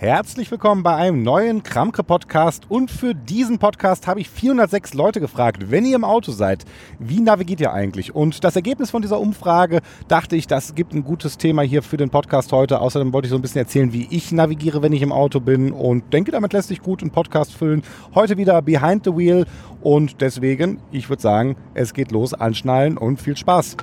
Herzlich willkommen bei einem neuen Kramke-Podcast. Und für diesen Podcast habe ich 406 Leute gefragt, wenn ihr im Auto seid, wie navigiert ihr eigentlich? Und das Ergebnis von dieser Umfrage dachte ich, das gibt ein gutes Thema hier für den Podcast heute. Außerdem wollte ich so ein bisschen erzählen, wie ich navigiere, wenn ich im Auto bin. Und denke, damit lässt sich gut einen Podcast füllen. Heute wieder Behind the Wheel. Und deswegen, ich würde sagen, es geht los, anschnallen und viel Spaß.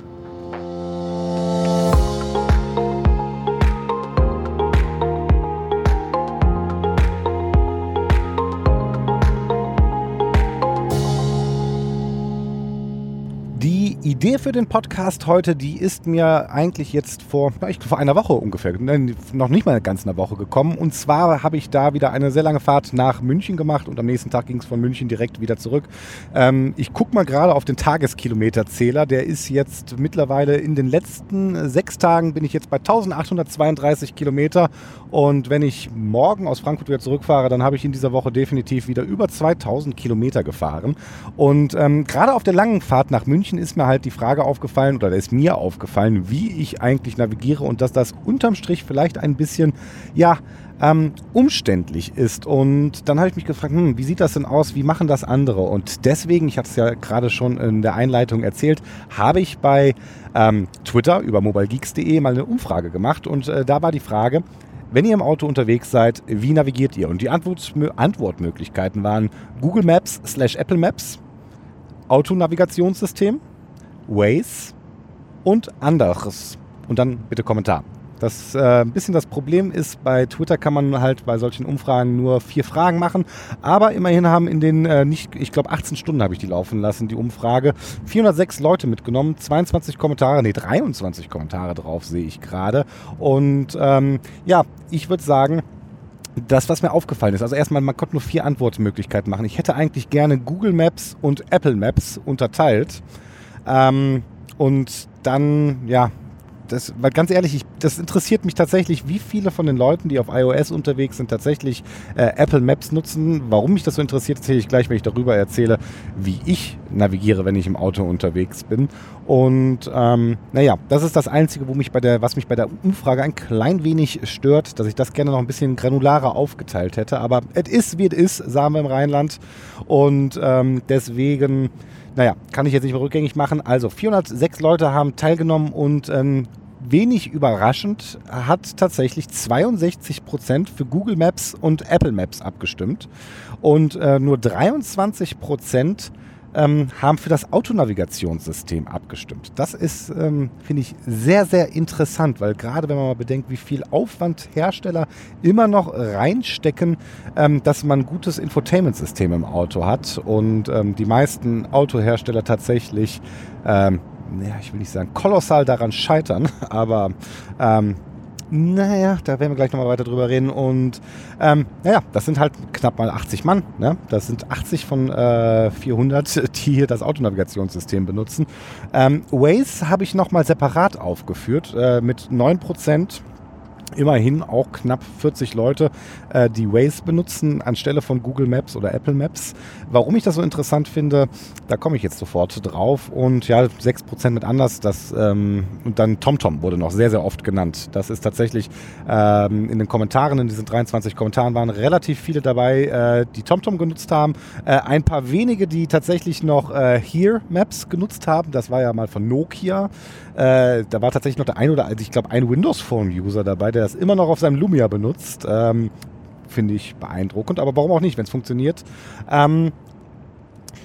Idee für den Podcast heute, die ist mir eigentlich jetzt vor, ich, vor einer Woche ungefähr, noch nicht mal ganz eine Woche gekommen. Und zwar habe ich da wieder eine sehr lange Fahrt nach München gemacht und am nächsten Tag ging es von München direkt wieder zurück. Ähm, ich gucke mal gerade auf den Tageskilometerzähler. Der ist jetzt mittlerweile in den letzten sechs Tagen bin ich jetzt bei 1832 Kilometer. Und wenn ich morgen aus Frankfurt wieder zurückfahre, dann habe ich in dieser Woche definitiv wieder über 2000 Kilometer gefahren. Und ähm, gerade auf der langen Fahrt nach München ist mir halt die Frage aufgefallen oder ist mir aufgefallen, wie ich eigentlich navigiere und dass das unterm Strich vielleicht ein bisschen, ja, ähm, umständlich ist. Und dann habe ich mich gefragt, hm, wie sieht das denn aus? Wie machen das andere? Und deswegen, ich hatte es ja gerade schon in der Einleitung erzählt, habe ich bei ähm, Twitter über mobilegeeks.de mal eine Umfrage gemacht. Und äh, da war die Frage, wenn ihr im Auto unterwegs seid, wie navigiert ihr? Und die Antwort, Antwortmöglichkeiten waren Google Maps slash Apple Maps, Autonavigationssystem, Waze und anderes. Und dann bitte Kommentar. Das äh, bisschen das Problem ist, bei Twitter kann man halt bei solchen Umfragen nur vier Fragen machen. Aber immerhin haben in den äh, nicht, ich glaube 18 Stunden habe ich die laufen lassen, die Umfrage. 406 Leute mitgenommen, 22 Kommentare, nee 23 Kommentare drauf sehe ich gerade. Und ähm, ja, ich würde sagen, das, was mir aufgefallen ist, also erstmal, man konnte nur vier Antwortmöglichkeiten machen. Ich hätte eigentlich gerne Google Maps und Apple Maps unterteilt. Ähm, und dann, ja, das, weil ganz ehrlich, ich, das interessiert mich tatsächlich, wie viele von den Leuten, die auf iOS unterwegs sind, tatsächlich äh, Apple Maps nutzen. Warum mich das so interessiert, erzähle ich gleich, wenn ich darüber erzähle, wie ich navigiere, wenn ich im Auto unterwegs bin. Und ähm, naja, das ist das Einzige, wo mich bei der, was mich bei der Umfrage ein klein wenig stört, dass ich das gerne noch ein bisschen granularer aufgeteilt hätte. Aber es ist, wie es ist, sagen wir im Rheinland. Und ähm, deswegen naja, kann ich jetzt nicht mehr rückgängig machen. Also 406 Leute haben teilgenommen und ähm, wenig überraschend hat tatsächlich 62 Prozent für Google Maps und Apple Maps abgestimmt und äh, nur 23 Prozent ähm, haben für das Autonavigationssystem abgestimmt. Das ist, ähm, finde ich, sehr, sehr interessant, weil gerade wenn man mal bedenkt, wie viel Aufwand Hersteller immer noch reinstecken, ähm, dass man ein gutes Infotainment-System im Auto hat und ähm, die meisten Autohersteller tatsächlich ähm, ja, ich will nicht sagen kolossal daran scheitern, aber ähm, naja, da werden wir gleich nochmal weiter drüber reden. Und ähm, naja, das sind halt knapp mal 80 Mann. Ne? Das sind 80 von äh, 400, die hier das Autonavigationssystem benutzen. Ähm, Waze habe ich nochmal separat aufgeführt äh, mit 9 Prozent immerhin auch knapp 40 Leute, äh, die Waze benutzen anstelle von Google Maps oder Apple Maps. Warum ich das so interessant finde, da komme ich jetzt sofort drauf. Und ja, 6% mit anders, das, ähm, und dann TomTom wurde noch sehr, sehr oft genannt. Das ist tatsächlich ähm, in den Kommentaren, in diesen 23 Kommentaren waren relativ viele dabei, äh, die TomTom genutzt haben. Äh, ein paar wenige, die tatsächlich noch äh, Here Maps genutzt haben. Das war ja mal von Nokia. Äh, da war tatsächlich noch der ein oder, also ich glaube, ein Windows Phone User dabei, der das immer noch auf seinem Lumia benutzt. Ähm, Finde ich beeindruckend, aber warum auch nicht, wenn es funktioniert. Ähm,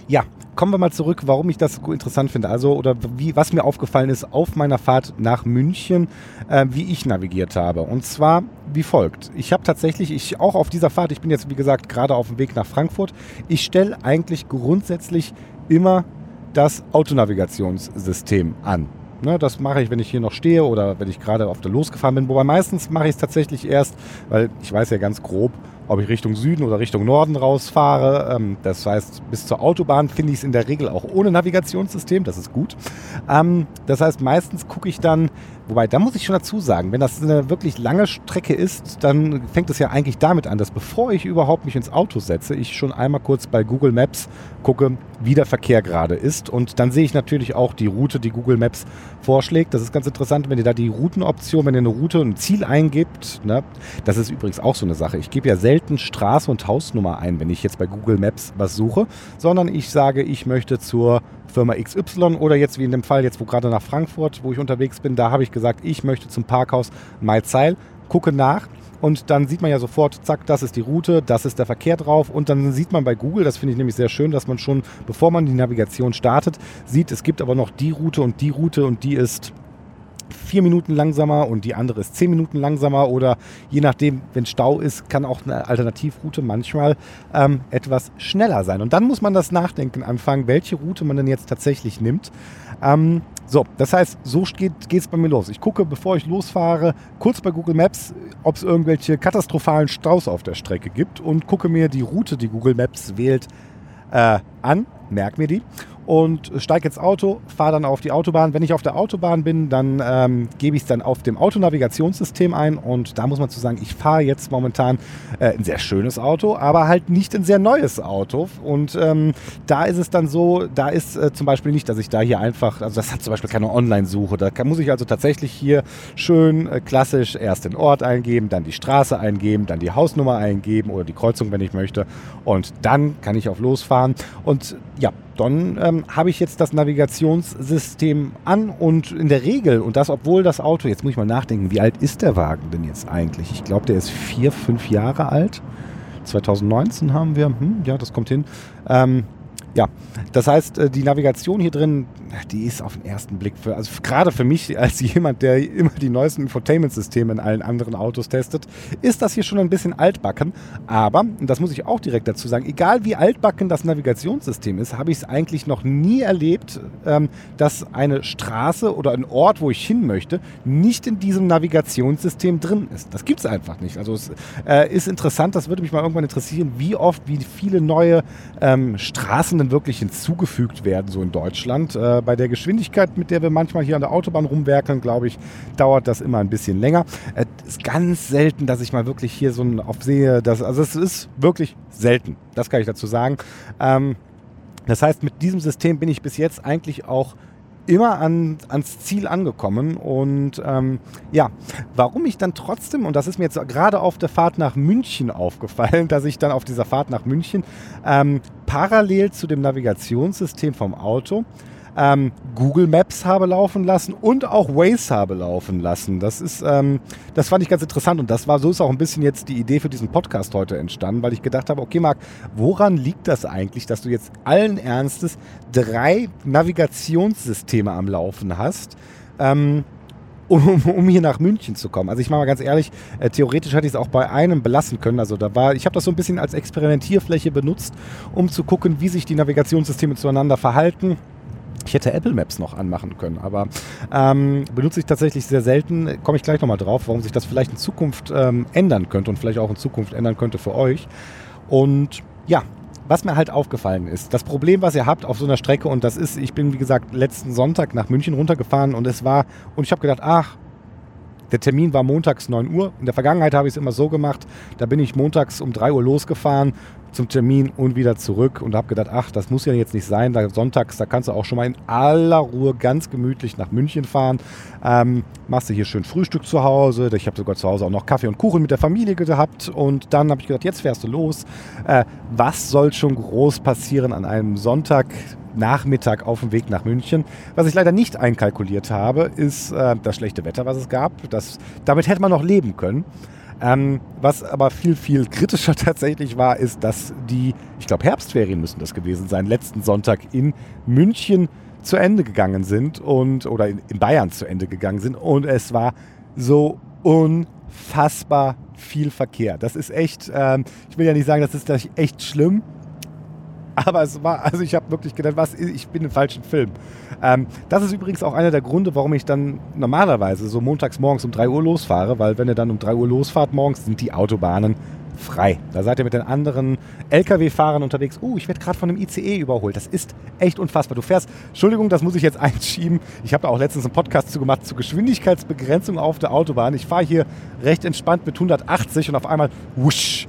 ja, kommen wir mal zurück, warum ich das interessant finde. Also, oder wie, was mir aufgefallen ist auf meiner Fahrt nach München, äh, wie ich navigiert habe. Und zwar wie folgt. Ich habe tatsächlich, ich auch auf dieser Fahrt, ich bin jetzt wie gesagt gerade auf dem Weg nach Frankfurt, ich stelle eigentlich grundsätzlich immer das Autonavigationssystem an. Ne, das mache ich, wenn ich hier noch stehe oder wenn ich gerade auf der losgefahren bin. Wobei meistens mache ich es tatsächlich erst, weil ich weiß ja ganz grob, ob ich Richtung Süden oder Richtung Norden rausfahre. Ähm, das heißt, bis zur Autobahn finde ich es in der Regel auch ohne Navigationssystem. Das ist gut. Ähm, das heißt, meistens gucke ich dann, Wobei, da muss ich schon dazu sagen, wenn das eine wirklich lange Strecke ist, dann fängt es ja eigentlich damit an, dass bevor ich überhaupt mich ins Auto setze, ich schon einmal kurz bei Google Maps gucke, wie der Verkehr gerade ist. Und dann sehe ich natürlich auch die Route, die Google Maps vorschlägt. Das ist ganz interessant, wenn ihr da die Routenoption, wenn ihr eine Route und ein Ziel eingibt. Ne? Das ist übrigens auch so eine Sache. Ich gebe ja selten Straße und Hausnummer ein, wenn ich jetzt bei Google Maps was suche, sondern ich sage, ich möchte zur Firma XY oder jetzt wie in dem Fall, jetzt wo gerade nach Frankfurt, wo ich unterwegs bin, da habe ich gesagt, ich möchte zum Parkhaus Mailzeil, gucke nach und dann sieht man ja sofort, zack, das ist die Route, das ist der Verkehr drauf. Und dann sieht man bei Google, das finde ich nämlich sehr schön, dass man schon, bevor man die Navigation startet, sieht, es gibt aber noch die Route und die Route und die ist vier Minuten langsamer und die andere ist zehn Minuten langsamer oder je nachdem, wenn Stau ist, kann auch eine Alternativroute manchmal ähm, etwas schneller sein. Und dann muss man das Nachdenken anfangen, welche Route man denn jetzt tatsächlich nimmt. Ähm, so, das heißt, so geht es bei mir los. Ich gucke, bevor ich losfahre, kurz bei Google Maps, ob es irgendwelche katastrophalen Staus auf der Strecke gibt und gucke mir die Route, die Google Maps wählt, äh, an, merke mir die und steige ins Auto, fahre dann auf die Autobahn. Wenn ich auf der Autobahn bin, dann ähm, gebe ich es dann auf dem Autonavigationssystem ein und da muss man zu sagen, ich fahre jetzt momentan äh, ein sehr schönes Auto, aber halt nicht ein sehr neues Auto. Und ähm, da ist es dann so, da ist äh, zum Beispiel nicht, dass ich da hier einfach, also das hat zum Beispiel keine Online-Suche, da kann, muss ich also tatsächlich hier schön äh, klassisch erst den Ort eingeben, dann die Straße eingeben, dann die Hausnummer eingeben oder die Kreuzung, wenn ich möchte. Und dann kann ich auf losfahren. Und ja, dann ähm, habe ich jetzt das Navigationssystem an und in der Regel, und das obwohl das Auto, jetzt muss ich mal nachdenken, wie alt ist der Wagen denn jetzt eigentlich? Ich glaube, der ist vier, fünf Jahre alt. 2019 haben wir, hm, ja, das kommt hin. Ähm, ja, das heißt, äh, die Navigation hier drin, die ist auf den ersten Blick, für, also gerade für mich als jemand, der immer die neuesten Infotainment-Systeme in allen anderen Autos testet, ist das hier schon ein bisschen altbacken. Aber, und das muss ich auch direkt dazu sagen, egal wie altbacken das Navigationssystem ist, habe ich es eigentlich noch nie erlebt, ähm, dass eine Straße oder ein Ort, wo ich hin möchte, nicht in diesem Navigationssystem drin ist. Das gibt es einfach nicht. Also es äh, ist interessant, das würde mich mal irgendwann interessieren, wie oft, wie viele neue ähm, Straßen denn wirklich hinzugefügt werden, so in Deutschland. Äh, bei der Geschwindigkeit, mit der wir manchmal hier an der Autobahn rumwerkeln, glaube ich, dauert das immer ein bisschen länger. Es ist ganz selten, dass ich mal wirklich hier so ein auf sehe, dass, also es ist wirklich selten, das kann ich dazu sagen. Ähm, das heißt, mit diesem System bin ich bis jetzt eigentlich auch immer an, ans Ziel angekommen. Und ähm, ja, warum ich dann trotzdem, und das ist mir jetzt gerade auf der Fahrt nach München aufgefallen, dass ich dann auf dieser Fahrt nach München ähm, parallel zu dem Navigationssystem vom Auto ähm, Google Maps habe laufen lassen und auch Waze habe laufen lassen. Das ist, ähm, das fand ich ganz interessant und das war so ist auch ein bisschen jetzt die Idee für diesen Podcast heute entstanden, weil ich gedacht habe, okay, Marc, woran liegt das eigentlich, dass du jetzt allen Ernstes drei Navigationssysteme am Laufen hast? Ähm, um, um, hier nach München zu kommen. Also ich mache mal ganz ehrlich, äh, theoretisch hätte ich es auch bei einem belassen können. Also da war, ich habe das so ein bisschen als Experimentierfläche benutzt, um zu gucken, wie sich die Navigationssysteme zueinander verhalten. Ich hätte Apple Maps noch anmachen können, aber ähm, benutze ich tatsächlich sehr selten. Komme ich gleich nochmal drauf, warum sich das vielleicht in Zukunft ähm, ändern könnte und vielleicht auch in Zukunft ändern könnte für euch. Und ja, was mir halt aufgefallen ist, das Problem, was ihr habt auf so einer Strecke, und das ist, ich bin wie gesagt letzten Sonntag nach München runtergefahren und es war, und ich habe gedacht, ach, der Termin war montags 9 Uhr. In der Vergangenheit habe ich es immer so gemacht, da bin ich montags um 3 Uhr losgefahren zum Termin und wieder zurück und habe gedacht, ach, das muss ja jetzt nicht sein. Da sonntags, da kannst du auch schon mal in aller Ruhe ganz gemütlich nach München fahren. Ähm, machst du hier schön Frühstück zu Hause. Ich habe sogar zu Hause auch noch Kaffee und Kuchen mit der Familie gehabt und dann habe ich gedacht, jetzt fährst du los. Äh, was soll schon groß passieren an einem Sonntagnachmittag auf dem Weg nach München. Was ich leider nicht einkalkuliert habe, ist äh, das schlechte Wetter, was es gab. Das, damit hätte man noch leben können. Ähm, was aber viel, viel kritischer tatsächlich war, ist, dass die, ich glaube, Herbstferien müssen das gewesen sein, letzten Sonntag in München zu Ende gegangen sind und oder in, in Bayern zu Ende gegangen sind und es war so unfassbar viel Verkehr. Das ist echt, ähm, ich will ja nicht sagen, das ist echt schlimm, aber es war, also ich habe wirklich gedacht, was, ich bin im falschen Film. Ähm, das ist übrigens auch einer der Gründe, warum ich dann normalerweise so montags morgens um 3 Uhr losfahre, weil wenn ihr dann um 3 Uhr losfahrt morgens, sind die Autobahnen frei. Da seid ihr mit den anderen Lkw-Fahrern unterwegs. Uh, ich werde gerade von einem ICE überholt. Das ist echt unfassbar. Du fährst, Entschuldigung, das muss ich jetzt einschieben. Ich habe da auch letztens einen Podcast zu gemacht zur Geschwindigkeitsbegrenzung auf der Autobahn. Ich fahre hier recht entspannt mit 180 und auf einmal wusch.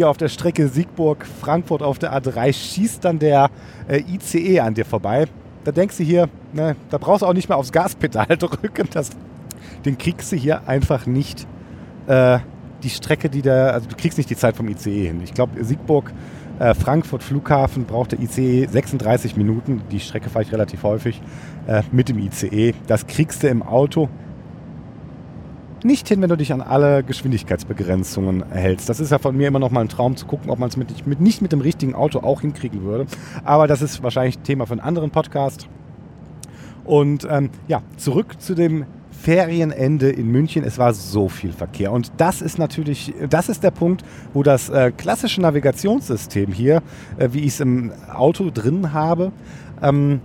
Hier auf der Strecke Siegburg-Frankfurt auf der A3 schießt dann der äh, ICE an dir vorbei. Da denkst du hier, ne, da brauchst du auch nicht mehr aufs Gaspedal drücken. Das, den kriegst du hier einfach nicht äh, die Strecke, die da, also du kriegst nicht die Zeit vom ICE hin. Ich glaube, Siegburg, äh, Frankfurt Flughafen braucht der ICE 36 Minuten. Die Strecke fahre ich relativ häufig äh, mit dem ICE. Das kriegst du im Auto nicht hin, wenn du dich an alle Geschwindigkeitsbegrenzungen hältst. Das ist ja von mir immer noch mal ein Traum zu gucken, ob man es mit, mit, nicht mit dem richtigen Auto auch hinkriegen würde. Aber das ist wahrscheinlich Thema für einen anderen Podcast. Und ähm, ja, zurück zu dem Ferienende in München. Es war so viel Verkehr. Und das ist natürlich, das ist der Punkt, wo das äh, klassische Navigationssystem hier, äh, wie ich es im Auto drin habe, ähm,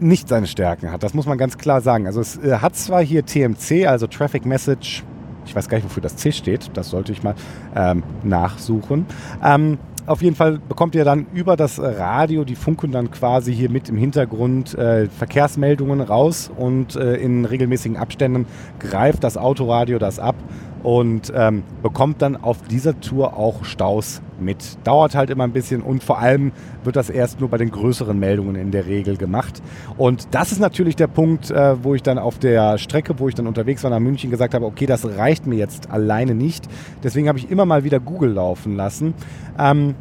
nicht seine Stärken hat. Das muss man ganz klar sagen. Also es äh, hat zwar hier TMC, also Traffic Message, ich weiß gar nicht, wofür das C steht, das sollte ich mal ähm, nachsuchen. Ähm, auf jeden Fall bekommt ihr dann über das Radio, die funken dann quasi hier mit im Hintergrund äh, Verkehrsmeldungen raus und äh, in regelmäßigen Abständen greift das Autoradio das ab und ähm, bekommt dann auf dieser Tour auch Staus mit. Dauert halt immer ein bisschen und vor allem wird das erst nur bei den größeren Meldungen in der Regel gemacht. Und das ist natürlich der Punkt, äh, wo ich dann auf der Strecke, wo ich dann unterwegs war nach München, gesagt habe, okay, das reicht mir jetzt alleine nicht. Deswegen habe ich immer mal wieder Google laufen lassen. Ähm,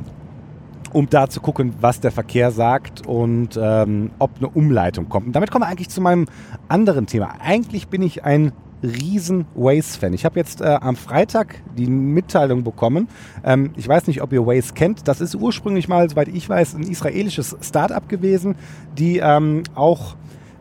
um da zu gucken, was der Verkehr sagt und ähm, ob eine Umleitung kommt. Und damit kommen wir eigentlich zu meinem anderen Thema. Eigentlich bin ich ein riesen Waze-Fan. Ich habe jetzt äh, am Freitag die Mitteilung bekommen. Ähm, ich weiß nicht, ob ihr Waze kennt. Das ist ursprünglich mal, soweit ich weiß, ein israelisches Startup gewesen, die ähm, auch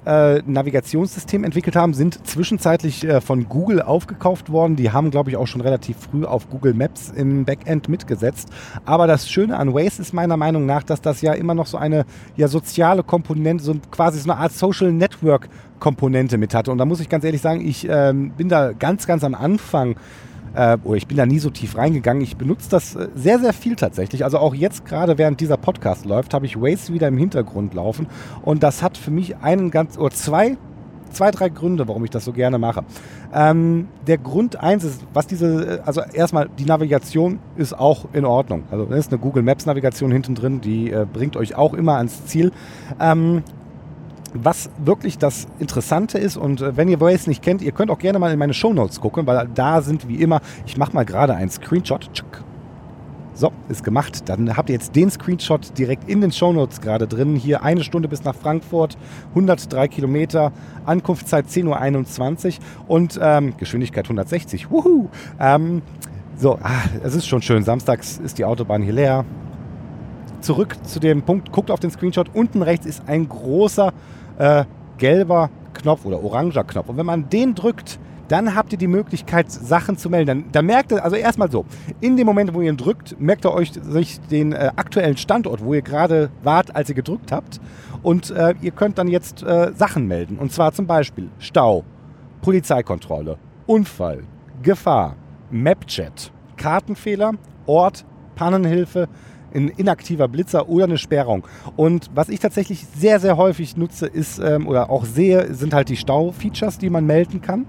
äh, Navigationssystem entwickelt haben, sind zwischenzeitlich äh, von Google aufgekauft worden. Die haben, glaube ich, auch schon relativ früh auf Google Maps im Backend mitgesetzt. Aber das Schöne an Waze ist meiner Meinung nach, dass das ja immer noch so eine ja, soziale Komponente, so quasi so eine Art Social Network Komponente mit hatte. Und da muss ich ganz ehrlich sagen, ich ähm, bin da ganz, ganz am Anfang äh, oder ich bin da nie so tief reingegangen. Ich benutze das äh, sehr, sehr viel tatsächlich. Also auch jetzt gerade während dieser Podcast läuft, habe ich Waze wieder im Hintergrund laufen. Und das hat für mich einen ganz oder zwei zwei, drei Gründe, warum ich das so gerne mache. Ähm, der Grund eins ist, was diese, äh, also erstmal die Navigation ist auch in Ordnung. Also da ist eine Google Maps Navigation hinten drin, die äh, bringt euch auch immer ans Ziel. Ähm, was wirklich das Interessante ist und äh, wenn ihr Waze nicht kennt, ihr könnt auch gerne mal in meine Show Notes gucken, weil da sind wie immer, ich mache mal gerade einen Screenshot. So, ist gemacht. Dann habt ihr jetzt den Screenshot direkt in den Show Notes gerade drin. Hier eine Stunde bis nach Frankfurt, 103 Kilometer, Ankunftszeit 10.21 Uhr und ähm, Geschwindigkeit 160. Wuhu! Ähm, so, ah, es ist schon schön. Samstags ist die Autobahn hier leer. Zurück zu dem Punkt, guckt auf den Screenshot. Unten rechts ist ein großer äh, gelber Knopf oder oranger Knopf. Und wenn man den drückt, dann habt ihr die Möglichkeit, Sachen zu melden. Dann, merkt ihr, also erstmal so, in dem Moment, wo ihr ihn drückt, merkt ihr euch sich den äh, aktuellen Standort, wo ihr gerade wart, als ihr gedrückt habt. Und äh, ihr könnt dann jetzt äh, Sachen melden. Und zwar zum Beispiel Stau, Polizeikontrolle, Unfall, Gefahr, Mapchat, Kartenfehler, Ort, Pannenhilfe, ein inaktiver Blitzer oder eine Sperrung. Und was ich tatsächlich sehr, sehr häufig nutze, ist ähm, oder auch sehe, sind halt die Stau-Features, die man melden kann.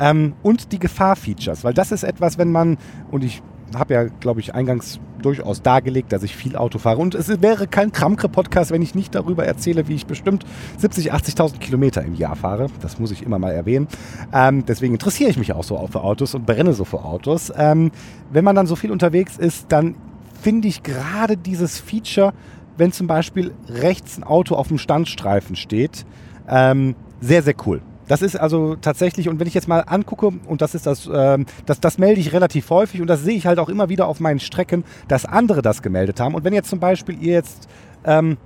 Ähm, und die Gefahr-Features, weil das ist etwas, wenn man, und ich habe ja, glaube ich, eingangs durchaus dargelegt, dass ich viel Auto fahre. Und es wäre kein Kramkre-Podcast, wenn ich nicht darüber erzähle, wie ich bestimmt 70.000, 80.000 Kilometer im Jahr fahre. Das muss ich immer mal erwähnen. Ähm, deswegen interessiere ich mich auch so für Autos und brenne so für Autos. Ähm, wenn man dann so viel unterwegs ist, dann finde ich gerade dieses Feature, wenn zum Beispiel rechts ein Auto auf dem Standstreifen steht, ähm, sehr, sehr cool. Das ist also tatsächlich, und wenn ich jetzt mal angucke, und das ist das, ähm, das, das melde ich relativ häufig und das sehe ich halt auch immer wieder auf meinen Strecken, dass andere das gemeldet haben. Und wenn jetzt zum Beispiel ihr jetzt ähm,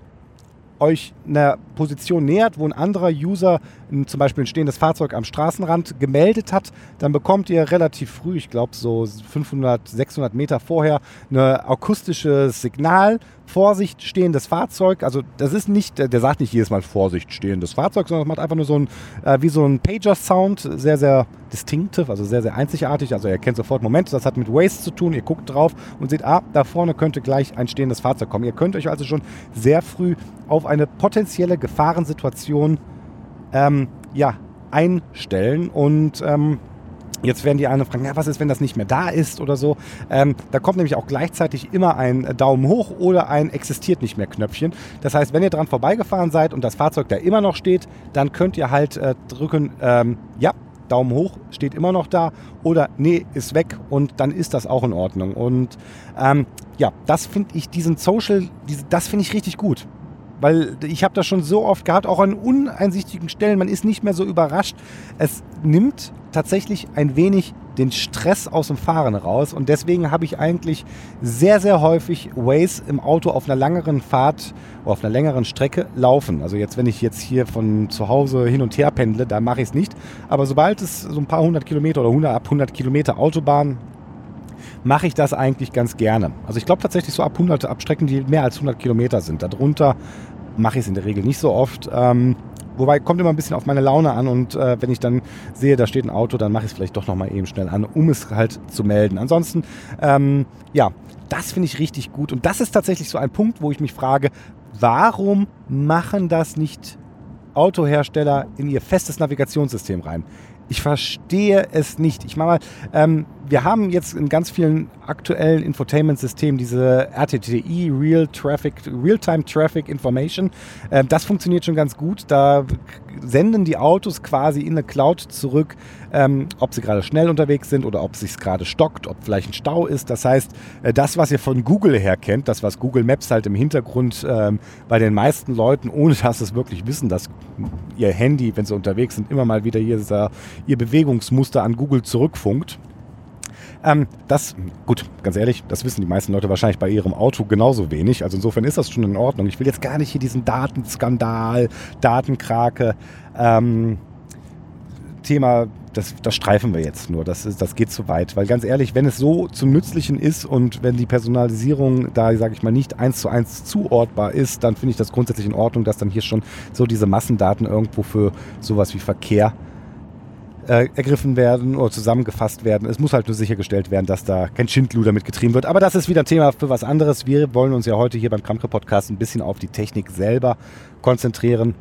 euch einer Position nähert, wo ein anderer User zum Beispiel ein stehendes Fahrzeug am Straßenrand gemeldet hat, dann bekommt ihr relativ früh, ich glaube so 500, 600 Meter vorher, ein akustisches Signal. Vorsicht, stehendes Fahrzeug. Also das ist nicht, der sagt nicht jedes Mal Vorsicht, stehendes Fahrzeug, sondern es macht einfach nur so ein, äh, wie so ein Pager-Sound, sehr, sehr distinctive, also sehr, sehr einzigartig. Also ihr erkennt sofort, Moment, das hat mit Waze zu tun. Ihr guckt drauf und seht, ah, da vorne könnte gleich ein stehendes Fahrzeug kommen. Ihr könnt euch also schon sehr früh auf eine potenzielle Gefahrensituation ähm, ja, einstellen und ähm, Jetzt werden die einen fragen, ja, was ist, wenn das nicht mehr da ist oder so. Ähm, da kommt nämlich auch gleichzeitig immer ein Daumen hoch oder ein existiert nicht mehr Knöpfchen. Das heißt, wenn ihr dran vorbeigefahren seid und das Fahrzeug da immer noch steht, dann könnt ihr halt äh, drücken, ähm, ja, Daumen hoch, steht immer noch da oder nee, ist weg und dann ist das auch in Ordnung. Und ähm, ja, das finde ich, diesen Social, diese, das finde ich richtig gut. Weil ich habe das schon so oft gehabt, auch an uneinsichtigen Stellen, man ist nicht mehr so überrascht. Es nimmt tatsächlich ein wenig den Stress aus dem Fahren raus und deswegen habe ich eigentlich sehr, sehr häufig Waze im Auto auf einer längeren Fahrt oder auf einer längeren Strecke laufen. Also jetzt, wenn ich jetzt hier von zu Hause hin und her pendle, dann mache ich es nicht. Aber sobald es so ein paar hundert Kilometer oder 100, ab 100 Kilometer Autobahn mache ich das eigentlich ganz gerne. Also ich glaube tatsächlich so ab 100, ab Strecken, die mehr als 100 Kilometer sind. Darunter mache ich es in der Regel nicht so oft. Ähm, wobei kommt immer ein bisschen auf meine Laune an und äh, wenn ich dann sehe, da steht ein Auto, dann mache ich es vielleicht doch nochmal eben schnell an, um es halt zu melden. Ansonsten, ähm, ja, das finde ich richtig gut und das ist tatsächlich so ein Punkt, wo ich mich frage, warum machen das nicht Autohersteller in ihr festes Navigationssystem rein? Ich verstehe es nicht. Ich mache mal, ähm, wir haben jetzt in ganz vielen aktuellen Infotainment-Systemen diese RTTI, Real Traffic, Real-Time Traffic Information. Ähm, das funktioniert schon ganz gut. Da senden die Autos quasi in eine Cloud zurück, ähm, ob sie gerade schnell unterwegs sind oder ob es sich gerade stockt, ob vielleicht ein Stau ist. Das heißt, äh, das, was ihr von Google her kennt, das, was Google Maps halt im Hintergrund ähm, bei den meisten Leuten, ohne dass sie es wirklich wissen, dass ihr Handy, wenn sie unterwegs sind, immer mal wieder hier ihr Bewegungsmuster an Google zurückfunkt. Ähm, das, gut, ganz ehrlich, das wissen die meisten Leute wahrscheinlich bei ihrem Auto genauso wenig. Also insofern ist das schon in Ordnung. Ich will jetzt gar nicht hier diesen Datenskandal, Datenkrake, ähm, Thema, das, das streifen wir jetzt nur. Das, ist, das geht zu weit. Weil ganz ehrlich, wenn es so zum Nützlichen ist und wenn die Personalisierung da, sage ich mal, nicht eins zu eins zuortbar ist, dann finde ich das grundsätzlich in Ordnung, dass dann hier schon so diese Massendaten irgendwo für sowas wie Verkehr äh, ergriffen werden oder zusammengefasst werden. Es muss halt nur sichergestellt werden, dass da kein Schindluder mitgetrieben wird. Aber das ist wieder ein Thema für was anderes. Wir wollen uns ja heute hier beim Kramke Podcast ein bisschen auf die Technik selber konzentrieren.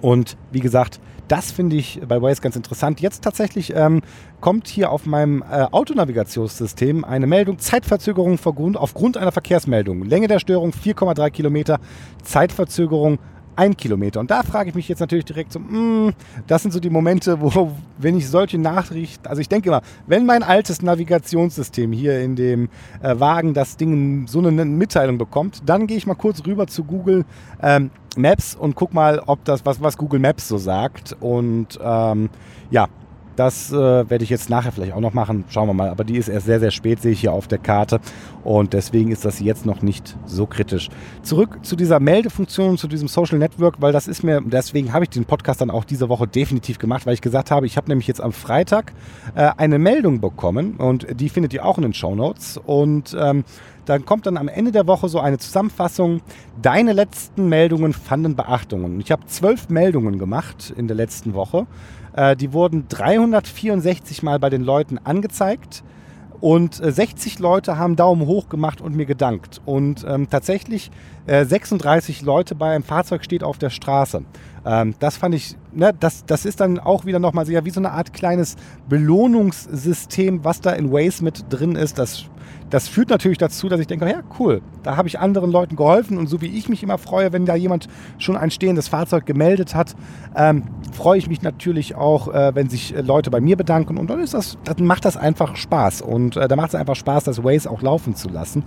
Und wie gesagt, das finde ich bei Waze ganz interessant. Jetzt tatsächlich ähm, kommt hier auf meinem äh, Autonavigationssystem eine Meldung Zeitverzögerung aufgrund einer Verkehrsmeldung. Länge der Störung 4,3 Kilometer, Zeitverzögerung ein Kilometer. Und da frage ich mich jetzt natürlich direkt so, mh, mm, das sind so die Momente, wo, wenn ich solche Nachrichten, also ich denke immer, wenn mein altes Navigationssystem hier in dem äh, Wagen das Ding so eine Mitteilung bekommt, dann gehe ich mal kurz rüber zu Google ähm, Maps und guck mal, ob das, was, was Google Maps so sagt. Und ähm, ja, das äh, werde ich jetzt nachher vielleicht auch noch machen. Schauen wir mal. Aber die ist erst sehr, sehr spät, sehe ich hier auf der Karte. Und deswegen ist das jetzt noch nicht so kritisch. Zurück zu dieser Meldefunktion, zu diesem Social Network, weil das ist mir, deswegen habe ich den Podcast dann auch diese Woche definitiv gemacht, weil ich gesagt habe, ich habe nämlich jetzt am Freitag äh, eine Meldung bekommen und die findet ihr auch in den Show Notes. Und ähm, dann kommt dann am Ende der Woche so eine Zusammenfassung. Deine letzten Meldungen fanden Beachtung. Ich habe zwölf Meldungen gemacht in der letzten Woche. Äh, die wurden 364 Mal bei den Leuten angezeigt. Und 60 äh, Leute haben Daumen hoch gemacht und mir gedankt. Und ähm, tatsächlich äh, 36 Leute bei einem Fahrzeug steht auf der Straße. Ähm, das fand ich, ne, das, das ist dann auch wieder nochmal ja, wie so eine Art kleines Belohnungssystem, was da in Waze mit drin ist. Das das führt natürlich dazu, dass ich denke, ja, cool, da habe ich anderen Leuten geholfen und so wie ich mich immer freue, wenn da jemand schon ein stehendes Fahrzeug gemeldet hat, ähm, freue ich mich natürlich auch, äh, wenn sich äh, Leute bei mir bedanken und dann ist das, dann macht das einfach Spaß und äh, da macht es einfach Spaß, das Waze auch laufen zu lassen.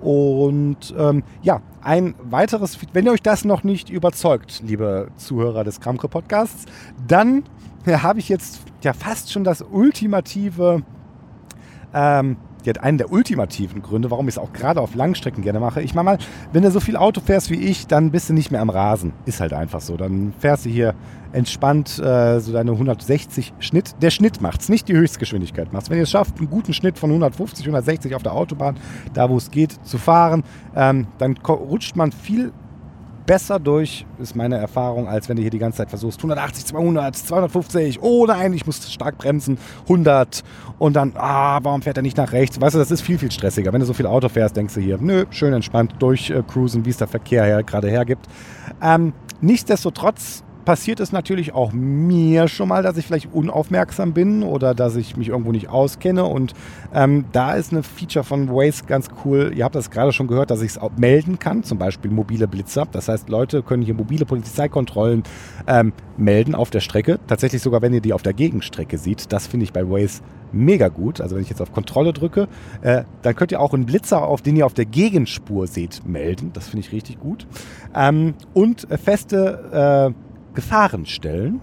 Und ähm, ja, ein weiteres, wenn ihr euch das noch nicht überzeugt, liebe Zuhörer des Kramke Podcasts, dann habe ich jetzt ja fast schon das ultimative ähm, die hat einen der ultimativen Gründe, warum ich es auch gerade auf Langstrecken gerne mache. Ich meine mal, wenn du so viel Auto fährst wie ich, dann bist du nicht mehr am Rasen. Ist halt einfach so. Dann fährst du hier entspannt äh, so deine 160 Schnitt. Der Schnitt macht es, nicht die Höchstgeschwindigkeit macht Wenn ihr es schafft, einen guten Schnitt von 150, 160 auf der Autobahn, da wo es geht, zu fahren, ähm, dann rutscht man viel besser durch, ist meine Erfahrung, als wenn du hier die ganze Zeit versuchst, 180, 200, 250, oh nein, ich muss stark bremsen, 100 und dann, ah, warum fährt er nicht nach rechts? Weißt du, das ist viel, viel stressiger. Wenn du so viel Auto fährst, denkst du hier, nö, schön entspannt durchcruisen, wie es der Verkehr her, gerade hergibt. Ähm, nichtsdestotrotz passiert es natürlich auch mir schon mal, dass ich vielleicht unaufmerksam bin oder dass ich mich irgendwo nicht auskenne. Und ähm, da ist eine Feature von Waze ganz cool. Ihr habt das gerade schon gehört, dass ich es auch melden kann, zum Beispiel mobile Blitzer. Das heißt, Leute können hier mobile Polizeikontrollen ähm, melden auf der Strecke. Tatsächlich sogar, wenn ihr die auf der Gegenstrecke seht. Das finde ich bei Waze mega gut. Also wenn ich jetzt auf Kontrolle drücke, äh, dann könnt ihr auch einen Blitzer, auf den ihr auf der Gegenspur seht, melden. Das finde ich richtig gut. Ähm, und feste äh, Gefahrenstellen,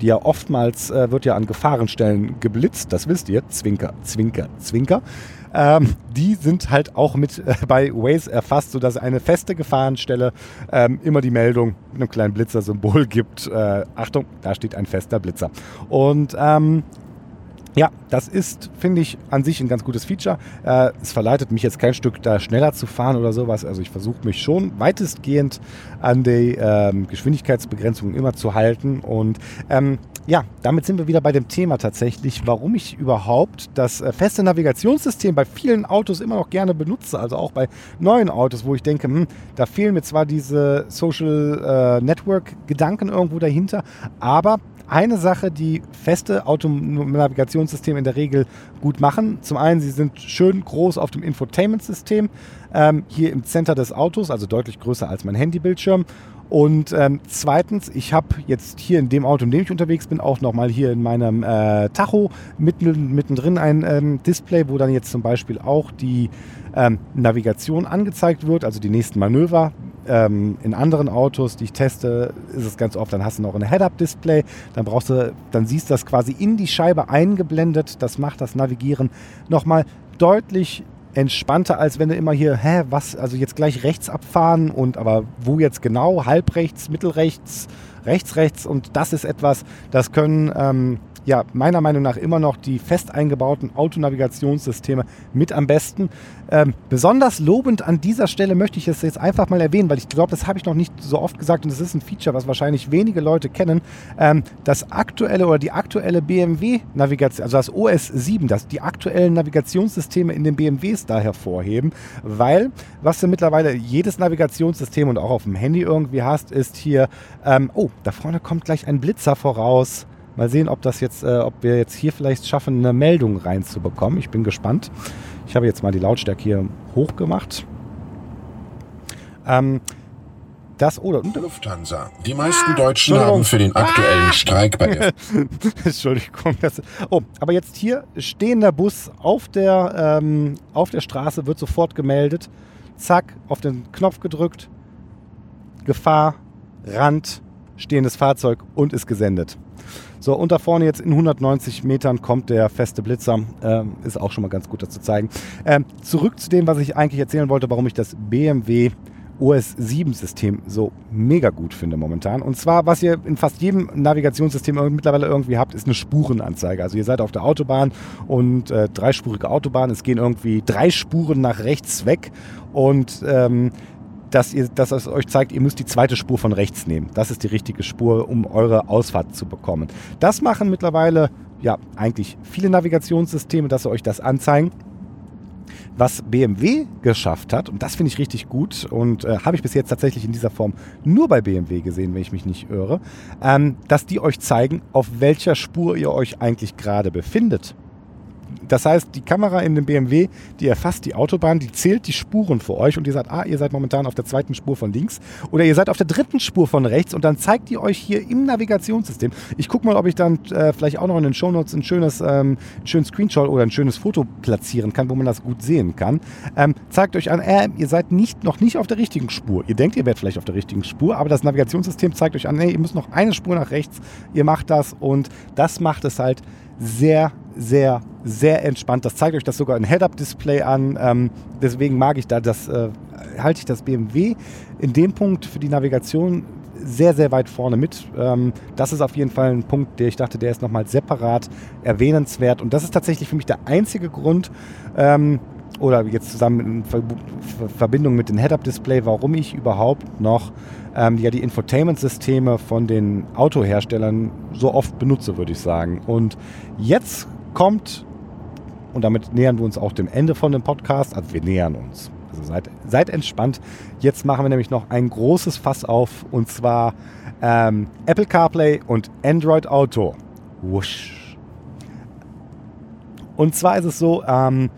die ja oftmals äh, wird ja an Gefahrenstellen geblitzt, das wisst ihr, Zwinker, Zwinker, Zwinker. Ähm, die sind halt auch mit äh, bei Waze erfasst, sodass eine feste Gefahrenstelle ähm, immer die Meldung mit einem kleinen Blitzer-Symbol gibt. Äh, Achtung, da steht ein fester Blitzer. Und ähm, ja, das ist, finde ich, an sich ein ganz gutes Feature. Äh, es verleitet mich jetzt kein Stück da schneller zu fahren oder sowas. Also ich versuche mich schon weitestgehend an die ähm, Geschwindigkeitsbegrenzung immer zu halten. Und ähm, ja, damit sind wir wieder bei dem Thema tatsächlich, warum ich überhaupt das äh, feste Navigationssystem bei vielen Autos immer noch gerne benutze. Also auch bei neuen Autos, wo ich denke, hm, da fehlen mir zwar diese Social äh, Network Gedanken irgendwo dahinter, aber eine Sache, die feste Autonavigationssysteme in der Regel gut machen. Zum einen, sie sind schön groß auf dem Infotainment-System, ähm, hier im Center des Autos, also deutlich größer als mein Handybildschirm. Und ähm, zweitens, ich habe jetzt hier in dem Auto, in dem ich unterwegs bin, auch nochmal hier in meinem äh, Tacho mitten, mittendrin ein ähm, Display, wo dann jetzt zum Beispiel auch die ähm, Navigation angezeigt wird, also die nächsten Manöver. Ähm, in anderen Autos, die ich teste, ist es ganz oft, dann hast du noch ein Head-Up-Display, dann brauchst du, dann siehst du das quasi in die Scheibe eingeblendet. Das macht das Navigieren nochmal deutlich entspannter, als wenn du immer hier, hä, was, also jetzt gleich rechts abfahren und aber wo jetzt genau, halbrechts, mittelrechts, rechts, rechts und das ist etwas, das können ähm, ja, meiner Meinung nach immer noch die fest eingebauten Autonavigationssysteme mit am besten. Ähm, besonders lobend an dieser Stelle möchte ich es jetzt einfach mal erwähnen, weil ich glaube, das habe ich noch nicht so oft gesagt und es ist ein Feature, was wahrscheinlich wenige Leute kennen. Ähm, das aktuelle oder die aktuelle BMW-Navigation, also das OS 7, das die aktuellen Navigationssysteme in den BMWs da hervorheben, weil was du mittlerweile jedes Navigationssystem und auch auf dem Handy irgendwie hast, ist hier, ähm, oh, da vorne kommt gleich ein Blitzer voraus. Mal sehen, ob das jetzt, äh, ob wir jetzt hier vielleicht schaffen, eine Meldung reinzubekommen. Ich bin gespannt. Ich habe jetzt mal die Lautstärke hier hochgemacht. Ähm, das oder Lufthansa. Die meisten ah, Deutschen haben für den aktuellen ah! Streik bei der Entschuldigung. Das, oh, aber jetzt hier stehender Bus auf der, ähm, auf der Straße wird sofort gemeldet. Zack, auf den Knopf gedrückt. Gefahr, Rand, stehendes Fahrzeug und ist gesendet. So, und da vorne jetzt in 190 Metern kommt der feste Blitzer. Ähm, ist auch schon mal ganz gut, das zu zeigen. Ähm, zurück zu dem, was ich eigentlich erzählen wollte, warum ich das BMW OS 7 System so mega gut finde momentan. Und zwar, was ihr in fast jedem Navigationssystem mittlerweile irgendwie habt, ist eine Spurenanzeige. Also ihr seid auf der Autobahn und äh, dreispurige Autobahn, es gehen irgendwie drei Spuren nach rechts weg und ähm, dass, ihr, dass es euch zeigt, ihr müsst die zweite Spur von rechts nehmen. Das ist die richtige Spur, um eure Ausfahrt zu bekommen. Das machen mittlerweile ja eigentlich viele Navigationssysteme, dass sie euch das anzeigen. Was BMW geschafft hat, und das finde ich richtig gut und äh, habe ich bis jetzt tatsächlich in dieser Form nur bei BMW gesehen, wenn ich mich nicht irre, ähm, dass die euch zeigen, auf welcher Spur ihr euch eigentlich gerade befindet. Das heißt, die Kamera in dem BMW, die erfasst die Autobahn, die zählt die Spuren für euch und ihr sagt, ah, ihr seid momentan auf der zweiten Spur von links oder ihr seid auf der dritten Spur von rechts und dann zeigt die euch hier im Navigationssystem. Ich gucke mal, ob ich dann äh, vielleicht auch noch in den Shownotes ein schönes, ähm, einen schönen Screenshot oder ein schönes Foto platzieren kann, wo man das gut sehen kann. Ähm, zeigt euch an, äh, ihr seid nicht, noch nicht auf der richtigen Spur. Ihr denkt, ihr werdet vielleicht auf der richtigen Spur, aber das Navigationssystem zeigt euch an, ey, ihr müsst noch eine Spur nach rechts, ihr macht das und das macht es halt sehr, sehr, sehr entspannt. Das zeigt euch das sogar ein Head-Up-Display an. Ähm, deswegen mag ich da das, äh, halte ich das BMW in dem Punkt für die Navigation sehr, sehr weit vorne mit. Ähm, das ist auf jeden Fall ein Punkt, der ich dachte, der ist nochmal separat erwähnenswert. Und das ist tatsächlich für mich der einzige Grund, ähm, oder jetzt zusammen in Ver Verbindung mit dem Head-Up-Display, warum ich überhaupt noch ähm, ja, die Infotainment-Systeme von den Autoherstellern so oft benutze, würde ich sagen. Und jetzt kommt, und damit nähern wir uns auch dem Ende von dem Podcast, also wir nähern uns. Also seid, seid entspannt. Jetzt machen wir nämlich noch ein großes Fass auf und zwar ähm, Apple CarPlay und Android Auto. Wusch. Und zwar ist es so, ähm,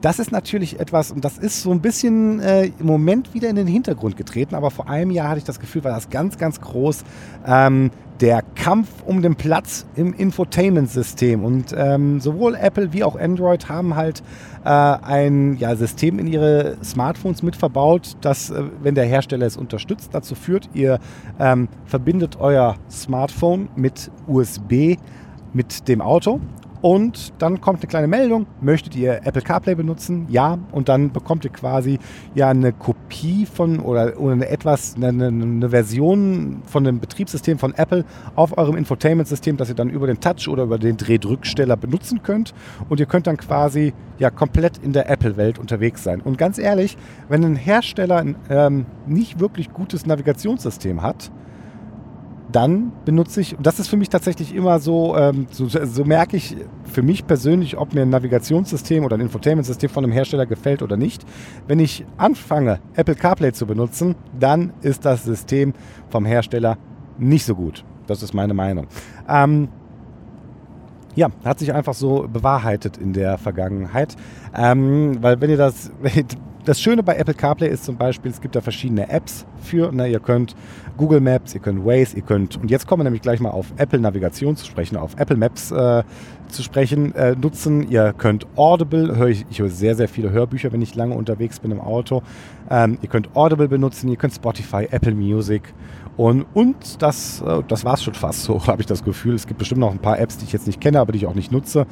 das ist natürlich etwas, und das ist so ein bisschen äh, im Moment wieder in den Hintergrund getreten, aber vor einem Jahr hatte ich das Gefühl, war das ganz, ganz groß. Ähm, der Kampf um den Platz im Infotainment-System. Und ähm, sowohl Apple wie auch Android haben halt äh, ein ja, System in ihre Smartphones mit verbaut, das, äh, wenn der Hersteller es unterstützt, dazu führt, ihr ähm, verbindet euer Smartphone mit USB mit dem Auto und dann kommt eine kleine Meldung, möchtet ihr Apple CarPlay benutzen? Ja. Und dann bekommt ihr quasi ja eine Kopie von oder, eine etwas, eine, eine Version von dem Betriebssystem von Apple auf eurem Infotainment-System, das ihr dann über den Touch oder über den Drehdrücksteller benutzen könnt. Und ihr könnt dann quasi ja komplett in der Apple-Welt unterwegs sein. Und ganz ehrlich, wenn ein Hersteller ein ähm, nicht wirklich gutes Navigationssystem hat, dann benutze ich, und das ist für mich tatsächlich immer so, ähm, so, so, merke ich für mich persönlich, ob mir ein Navigationssystem oder ein Infotainment-System von einem Hersteller gefällt oder nicht. Wenn ich anfange, Apple CarPlay zu benutzen, dann ist das System vom Hersteller nicht so gut. Das ist meine Meinung. Ähm, ja, hat sich einfach so bewahrheitet in der Vergangenheit. Ähm, weil wenn ihr das, das Schöne bei Apple CarPlay ist zum Beispiel, es gibt da verschiedene Apps für. Ne? Ihr könnt Google Maps, ihr könnt Waze, ihr könnt, und jetzt kommen wir nämlich gleich mal auf Apple Navigation zu sprechen, auf Apple Maps äh, zu sprechen, äh, nutzen. Ihr könnt Audible, hör ich, ich höre sehr, sehr viele Hörbücher, wenn ich lange unterwegs bin im Auto. Ähm, ihr könnt Audible benutzen, ihr könnt Spotify, Apple Music und, und das, äh, das war es schon fast, so habe ich das Gefühl. Es gibt bestimmt noch ein paar Apps, die ich jetzt nicht kenne, aber die ich auch nicht nutze.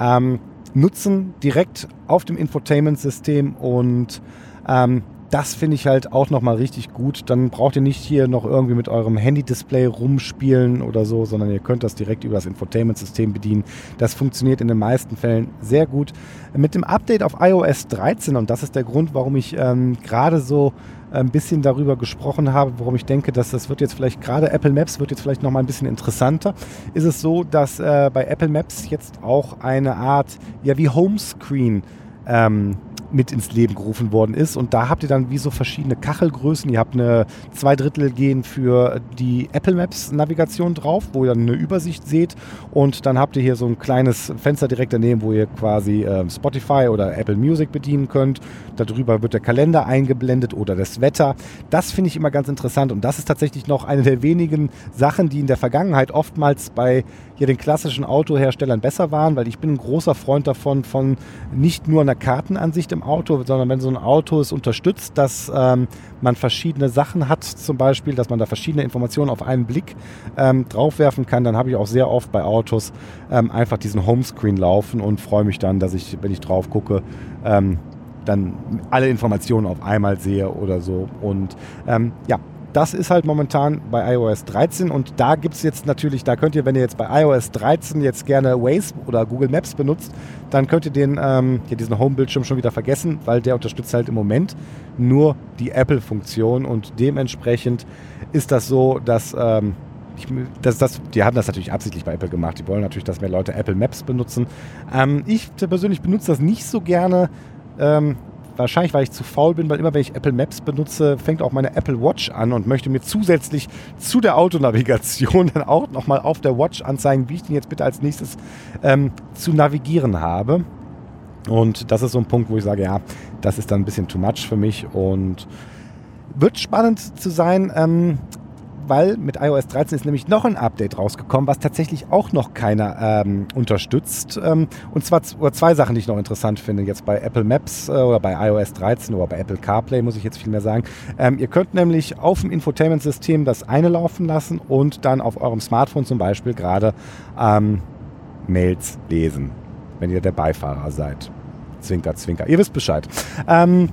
Ähm, nutzen direkt auf dem Infotainment-System und ähm, das finde ich halt auch nochmal richtig gut. Dann braucht ihr nicht hier noch irgendwie mit eurem Handy-Display rumspielen oder so, sondern ihr könnt das direkt über das Infotainment-System bedienen. Das funktioniert in den meisten Fällen sehr gut. Mit dem Update auf iOS 13, und das ist der Grund, warum ich ähm, gerade so ein bisschen darüber gesprochen habe, warum ich denke, dass das wird jetzt vielleicht gerade Apple Maps wird jetzt vielleicht noch mal ein bisschen interessanter, ist es so, dass äh, bei Apple Maps jetzt auch eine Art ja wie Homescreen ähm, mit ins Leben gerufen worden ist. Und da habt ihr dann wie so verschiedene Kachelgrößen. Ihr habt eine zwei Drittel gehen für die Apple Maps Navigation drauf, wo ihr dann eine Übersicht seht. Und dann habt ihr hier so ein kleines Fenster direkt daneben, wo ihr quasi äh, Spotify oder Apple Music bedienen könnt. Darüber wird der Kalender eingeblendet oder das Wetter. Das finde ich immer ganz interessant. Und das ist tatsächlich noch eine der wenigen Sachen, die in der Vergangenheit oftmals bei hier den klassischen Autoherstellern besser waren, weil ich bin ein großer Freund davon, von nicht nur einer Kartenansicht im Auto, sondern wenn so ein Auto es unterstützt, dass ähm, man verschiedene Sachen hat, zum Beispiel, dass man da verschiedene Informationen auf einen Blick ähm, draufwerfen kann, dann habe ich auch sehr oft bei Autos ähm, einfach diesen Homescreen laufen und freue mich dann, dass ich, wenn ich drauf gucke, ähm, dann alle Informationen auf einmal sehe oder so. Und ähm, ja, das ist halt momentan bei iOS 13 und da gibt es jetzt natürlich, da könnt ihr, wenn ihr jetzt bei iOS 13 jetzt gerne Waze oder Google Maps benutzt, dann könnt ihr den, ähm, hier diesen Home-Bildschirm schon wieder vergessen, weil der unterstützt halt im Moment nur die Apple-Funktion und dementsprechend ist das so, dass, ähm, ich, das, das, die haben das natürlich absichtlich bei Apple gemacht. Die wollen natürlich, dass mehr Leute Apple Maps benutzen. Ähm, ich persönlich benutze das nicht so gerne. Ähm, Wahrscheinlich, weil ich zu faul bin, weil immer wenn ich Apple Maps benutze, fängt auch meine Apple Watch an und möchte mir zusätzlich zu der Autonavigation dann auch nochmal auf der Watch anzeigen, wie ich den jetzt bitte als nächstes ähm, zu navigieren habe. Und das ist so ein Punkt, wo ich sage, ja, das ist dann ein bisschen too much für mich und wird spannend zu sein. Ähm, weil mit iOS 13 ist nämlich noch ein Update rausgekommen, was tatsächlich auch noch keiner ähm, unterstützt. Ähm, und zwar zwei Sachen, die ich noch interessant finde, jetzt bei Apple Maps äh, oder bei iOS 13 oder bei Apple CarPlay, muss ich jetzt viel mehr sagen. Ähm, ihr könnt nämlich auf dem Infotainment-System das eine laufen lassen und dann auf eurem Smartphone zum Beispiel gerade ähm, Mails lesen, wenn ihr der Beifahrer seid. Zwinker, zwinker. Ihr wisst Bescheid. Ähm,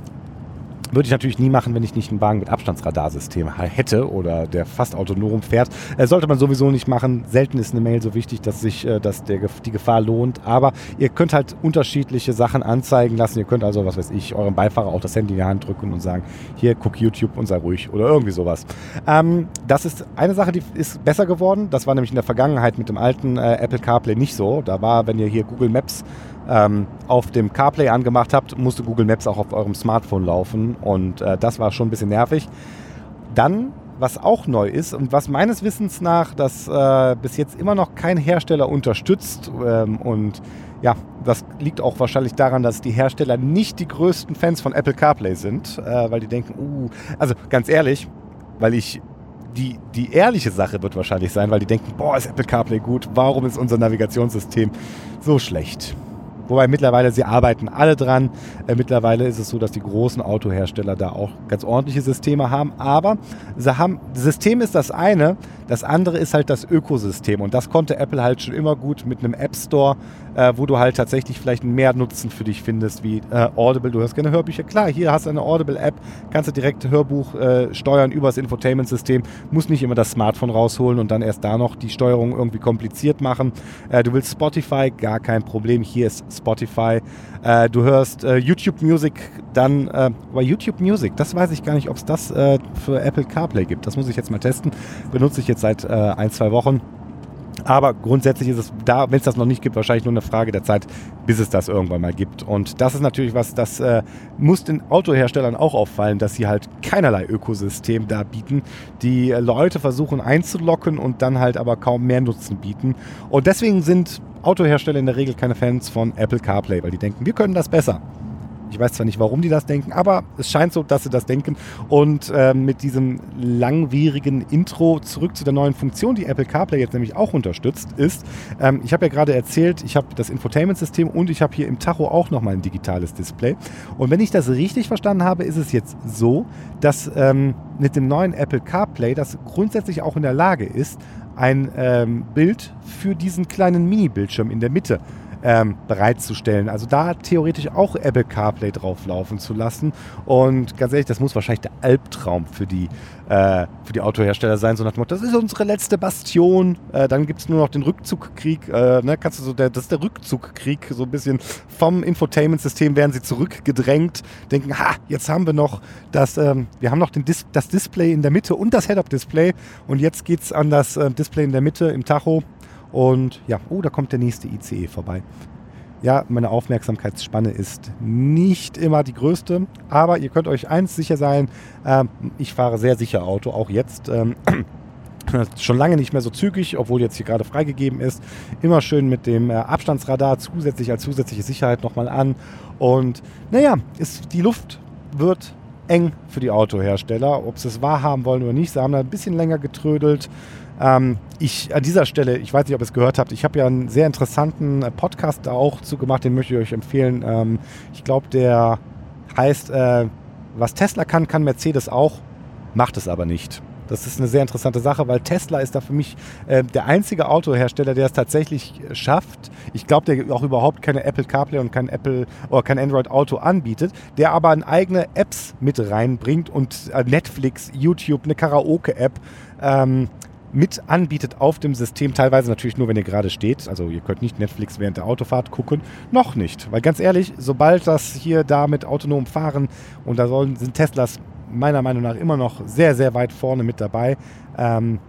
würde ich natürlich nie machen, wenn ich nicht einen Wagen mit Abstandsradarsystem hätte oder der fast autonom fährt. Äh, sollte man sowieso nicht machen. Selten ist eine Mail so wichtig, dass sich äh, dass der, die Gefahr lohnt. Aber ihr könnt halt unterschiedliche Sachen anzeigen lassen. Ihr könnt also, was weiß ich, eurem Beifahrer auch das Handy in die Hand drücken und sagen, hier, guck YouTube und sei ruhig oder irgendwie sowas. Ähm, das ist eine Sache, die ist besser geworden. Das war nämlich in der Vergangenheit mit dem alten äh, Apple CarPlay nicht so. Da war, wenn ihr hier Google Maps ähm, auf dem CarPlay angemacht habt, musste Google Maps auch auf eurem Smartphone laufen und äh, das war schon ein bisschen nervig. Dann, was auch neu ist und was meines Wissens nach das äh, bis jetzt immer noch kein Hersteller unterstützt ähm, und ja, das liegt auch wahrscheinlich daran, dass die Hersteller nicht die größten Fans von Apple CarPlay sind, äh, weil die denken, uh, also ganz ehrlich, weil ich die, die ehrliche Sache wird wahrscheinlich sein, weil die denken, boah, ist Apple CarPlay gut, warum ist unser Navigationssystem so schlecht? Wobei mittlerweile, sie arbeiten alle dran. Äh, mittlerweile ist es so, dass die großen Autohersteller da auch ganz ordentliche Systeme haben. Aber sie haben, System ist das eine, das andere ist halt das Ökosystem. Und das konnte Apple halt schon immer gut mit einem App Store, äh, wo du halt tatsächlich vielleicht mehr Nutzen für dich findest, wie äh, Audible. Du hörst gerne Hörbücher. Klar, hier hast du eine Audible-App, kannst du direkt Hörbuch äh, steuern über das Infotainment-System. Musst nicht immer das Smartphone rausholen und dann erst da noch die Steuerung irgendwie kompliziert machen. Äh, du willst Spotify, gar kein Problem. Hier ist Spotify. Äh, du hörst äh, YouTube Music, dann äh, bei YouTube Music, das weiß ich gar nicht, ob es das äh, für Apple CarPlay gibt. Das muss ich jetzt mal testen. Benutze ich jetzt seit äh, ein, zwei Wochen. Aber grundsätzlich ist es da, wenn es das noch nicht gibt, wahrscheinlich nur eine Frage der Zeit, bis es das irgendwann mal gibt. Und das ist natürlich was, das äh, muss den Autoherstellern auch auffallen, dass sie halt keinerlei Ökosystem da bieten, die Leute versuchen einzulocken und dann halt aber kaum mehr Nutzen bieten. Und deswegen sind Autohersteller in der Regel keine Fans von Apple CarPlay, weil die denken, wir können das besser. Ich weiß zwar nicht, warum die das denken, aber es scheint so, dass sie das denken. Und äh, mit diesem langwierigen Intro zurück zu der neuen Funktion, die Apple CarPlay jetzt nämlich auch unterstützt, ist, ähm, ich habe ja gerade erzählt, ich habe das Infotainment-System und ich habe hier im Tacho auch nochmal ein digitales Display. Und wenn ich das richtig verstanden habe, ist es jetzt so, dass ähm, mit dem neuen Apple CarPlay das grundsätzlich auch in der Lage ist, ein ähm, Bild für diesen kleinen Mini-Bildschirm in der Mitte ähm, bereitzustellen. Also da theoretisch auch Apple CarPlay drauflaufen zu lassen. Und ganz ehrlich, das muss wahrscheinlich der Albtraum für die, äh, für die Autohersteller sein. So nach dem Motto, das ist unsere letzte Bastion. Äh, dann gibt es nur noch den Rückzugkrieg. Äh, ne? Kannst du so, der, das ist der Rückzugkrieg. So ein bisschen vom Infotainment-System werden sie zurückgedrängt. Denken, ha, jetzt haben wir noch das, ähm, wir haben noch den Dis das Display in der Mitte und das Head-Up-Display. Und jetzt geht es an das äh, Display in der Mitte im Tacho. Und ja, oh, da kommt der nächste ICE vorbei. Ja, meine Aufmerksamkeitsspanne ist nicht immer die größte, aber ihr könnt euch eins sicher sein, äh, ich fahre sehr sicher Auto, auch jetzt. Ähm, schon lange nicht mehr so zügig, obwohl jetzt hier gerade freigegeben ist. Immer schön mit dem äh, Abstandsradar zusätzlich als zusätzliche Sicherheit nochmal an. Und naja, ist, die Luft wird eng für die Autohersteller, ob sie es wahrhaben wollen oder nicht. Sie haben da ein bisschen länger getrödelt. Ähm, ich an dieser Stelle, ich weiß nicht, ob ihr es gehört habt, ich habe ja einen sehr interessanten äh, Podcast da auch zu gemacht, den möchte ich euch empfehlen. Ähm, ich glaube, der heißt, äh, was Tesla kann, kann Mercedes auch, macht es aber nicht. Das ist eine sehr interessante Sache, weil Tesla ist da für mich äh, der einzige Autohersteller, der es tatsächlich schafft. Ich glaube, der auch überhaupt keine Apple CarPlay und kein Apple oder kein Android Auto anbietet, der aber eigene Apps mit reinbringt und äh, Netflix, YouTube, eine Karaoke-App. Ähm, mit anbietet auf dem System, teilweise natürlich nur, wenn ihr gerade steht. Also ihr könnt nicht Netflix während der Autofahrt gucken. Noch nicht. Weil ganz ehrlich, sobald das hier da mit autonom fahren und da sollen, sind Teslas meiner Meinung nach immer noch sehr, sehr weit vorne mit dabei. Ähm,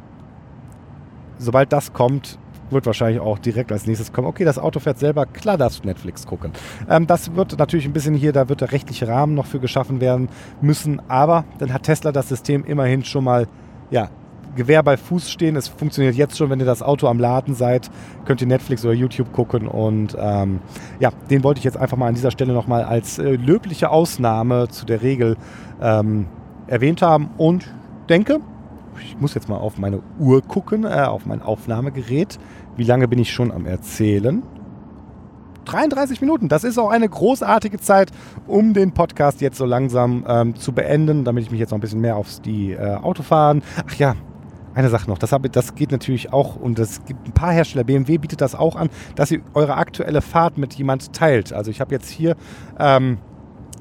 sobald das kommt, wird wahrscheinlich auch direkt als nächstes kommen, okay, das Auto fährt selber, klar darfst du Netflix gucken. Ähm, das wird natürlich ein bisschen hier, da wird der rechtliche Rahmen noch für geschaffen werden müssen, aber dann hat Tesla das System immerhin schon mal ja, Gewehr bei Fuß stehen. Es funktioniert jetzt schon, wenn ihr das Auto am Laden seid, könnt ihr Netflix oder YouTube gucken. Und ähm, ja, den wollte ich jetzt einfach mal an dieser Stelle nochmal als äh, löbliche Ausnahme zu der Regel ähm, erwähnt haben. Und denke, ich muss jetzt mal auf meine Uhr gucken, äh, auf mein Aufnahmegerät. Wie lange bin ich schon am Erzählen? 33 Minuten. Das ist auch eine großartige Zeit, um den Podcast jetzt so langsam ähm, zu beenden, damit ich mich jetzt noch ein bisschen mehr aufs die äh, Autofahren. Ach ja, eine Sache noch, das, habe, das geht natürlich auch und es gibt ein paar Hersteller, BMW bietet das auch an, dass ihr eure aktuelle Fahrt mit jemand teilt. Also ich habe jetzt hier ähm,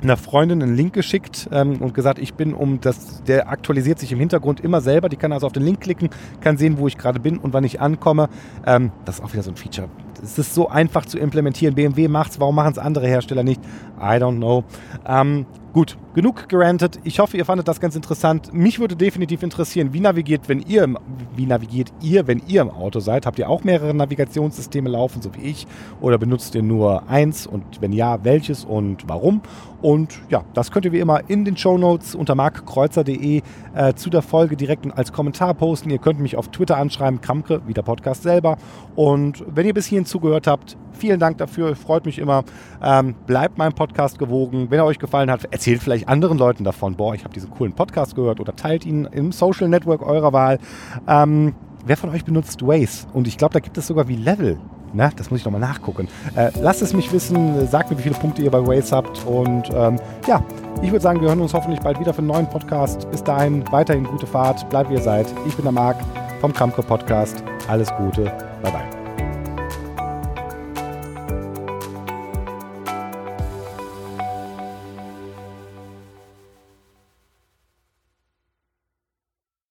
einer Freundin einen Link geschickt ähm, und gesagt, ich bin um das, der aktualisiert sich im Hintergrund immer selber. Die kann also auf den Link klicken, kann sehen, wo ich gerade bin und wann ich ankomme. Ähm, das ist auch wieder so ein Feature. Es ist so einfach zu implementieren. BMW macht es, warum machen es andere Hersteller nicht? I don't know. Ähm, Gut, genug gerantet. Ich hoffe, ihr fandet das ganz interessant. Mich würde definitiv interessieren, wie navigiert, wenn ihr im, wie navigiert ihr, wenn ihr im Auto seid? Habt ihr auch mehrere Navigationssysteme laufen, so wie ich? Oder benutzt ihr nur eins? Und wenn ja, welches und warum? Und ja, das könnt ihr wie immer in den Show Notes unter markkreuzer.de äh, zu der Folge direkt als Kommentar posten. Ihr könnt mich auf Twitter anschreiben, Kramke, wie der Podcast selber. Und wenn ihr bis hierhin zugehört habt, vielen Dank dafür, freut mich immer. Ähm, bleibt meinem Podcast gewogen. Wenn er euch gefallen hat, erzählt vielleicht anderen Leuten davon, boah, ich habe diesen coolen Podcast gehört oder teilt ihn im Social Network eurer Wahl. Ähm, wer von euch benutzt Waze? Und ich glaube, da gibt es sogar wie Level. Na, das muss ich nochmal nachgucken. Äh, lasst es mich wissen, sagt mir, wie viele Punkte ihr bei Waze habt. Und ähm, ja, ich würde sagen, wir hören uns hoffentlich bald wieder für einen neuen Podcast. Bis dahin, weiterhin gute Fahrt, bleibt wie ihr seid. Ich bin der Marc vom Kramko Podcast. Alles Gute, bye bye.